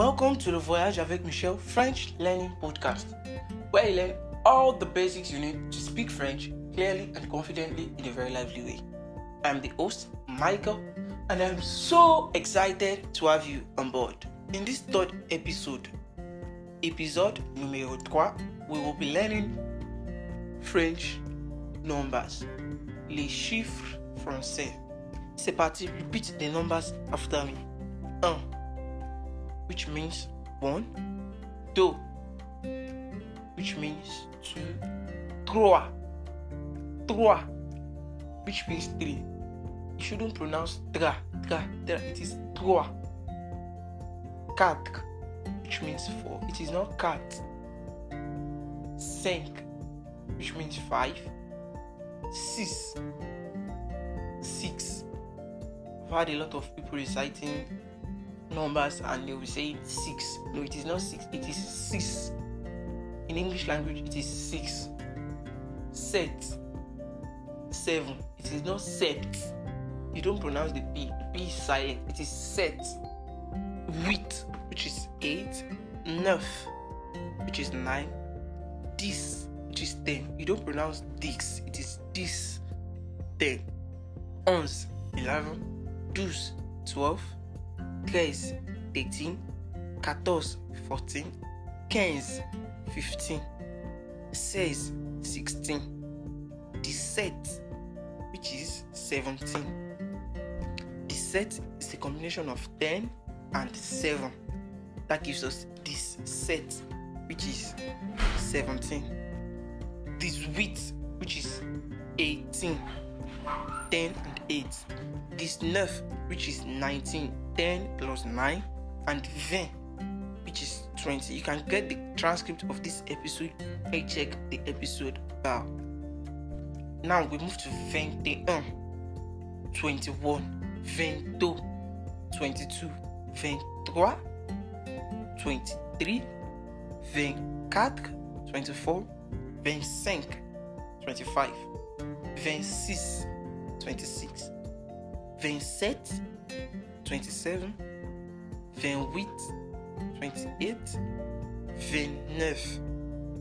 Welcome to the Voyage avec Michel French Learning Podcast, where you learn all the basics you need to speak French clearly and confidently in a very lively way. I'm the host, Michael, and I'm so excited to have you on board. In this third episode, episode numéro 3, we will be learning French numbers, les chiffres français. C'est parti, repeat the numbers after me. 1, which means 1, 2, which means 2, 3, 3, which means 3. You shouldn't pronounce tra, tra, tra. It is 3. 4, which means 4. It is not cat. 5, which means 5. 6, 6. I've had a lot of people reciting numbers and they will say 6. No, it is not 6, it is 6. In English language, it is 6. Set, 7. It is not set. You don't pronounce the P. P is silent. It is set. Huit, which is 8. Neuf, which is 9. Dix, which is 10. You don't pronounce dix. It is this. 10. Onze, 11. Douze, 12. 13, 13. 14, 14. 15, 15. 16, 16. 17, which is 17. The Set is a combination of 10 and 7. That gives us this set, which is 17. This width, which is 18. 10 and 8. This 9, which is 19. 10 plus 9. And 20, which is 20. You can get the transcript of this episode and check the episode bar. Now we move to 21, 21. 22, 22, 23, 23, 24, 24, 25, 25, 26, 26, 27, 27, 28, 28, 29,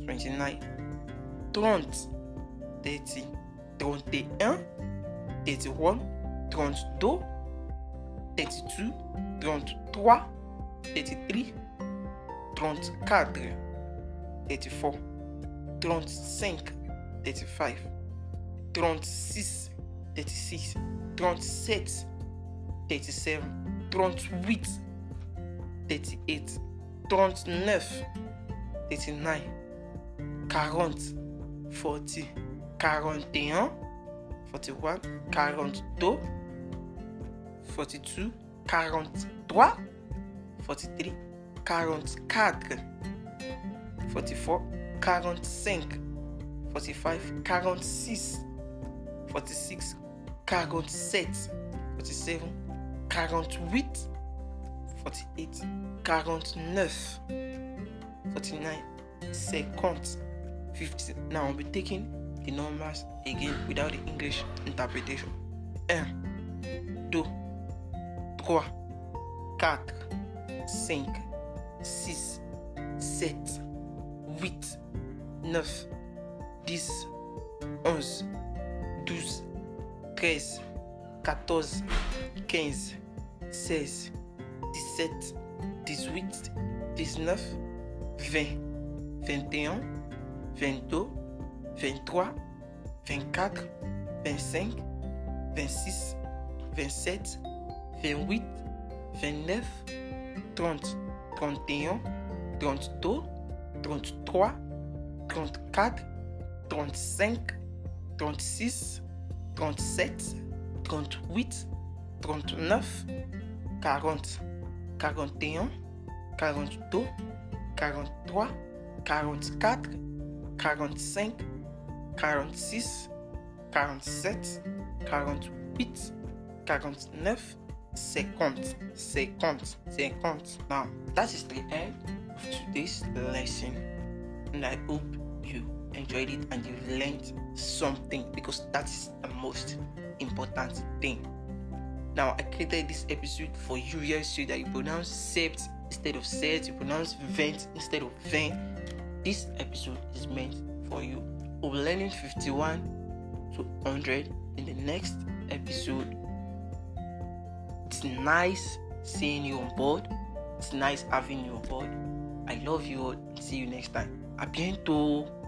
29, 30, 30, 31, 31, 32, 32, 33, 33, 34, 34, 35, 35, 36, 36, 37, 37, 38, 38, 39, 39, 40, 40, 41, 41, 42, 42, 43, 43, 44, 44, 45, 45, 46, 46, 47, 47, 48, 48, 49, 49, 50, 50. Now I'll be taking the numbers again without the English interpretation. 1, 2, 3, 4, 5, 6, 7, 8, 9, 10, 11, 12, 13, 14, 15, 16, 17, 18, 19, 20, 21, 22, 23, 24, 25, 26, 27, 28, 29, 30, 31, 32, 33, 34, 35, 36, 37, 38, 39, 40, 41, 42, 43, 44, 45, 46, 47, 48, 49, 50, 50, 50. Now, that is the end of today's lesson, and I hope enjoyed it and you learned something because that is the most important thing. Now, I created this episode for you here so that you pronounce sept instead of set, you pronounce vent instead of vent. This episode is meant for you. We'll be learning 51 to 100 in the next episode. It's nice seeing you on board. It's nice having you on board. I love you all. See you next time. A bientôt.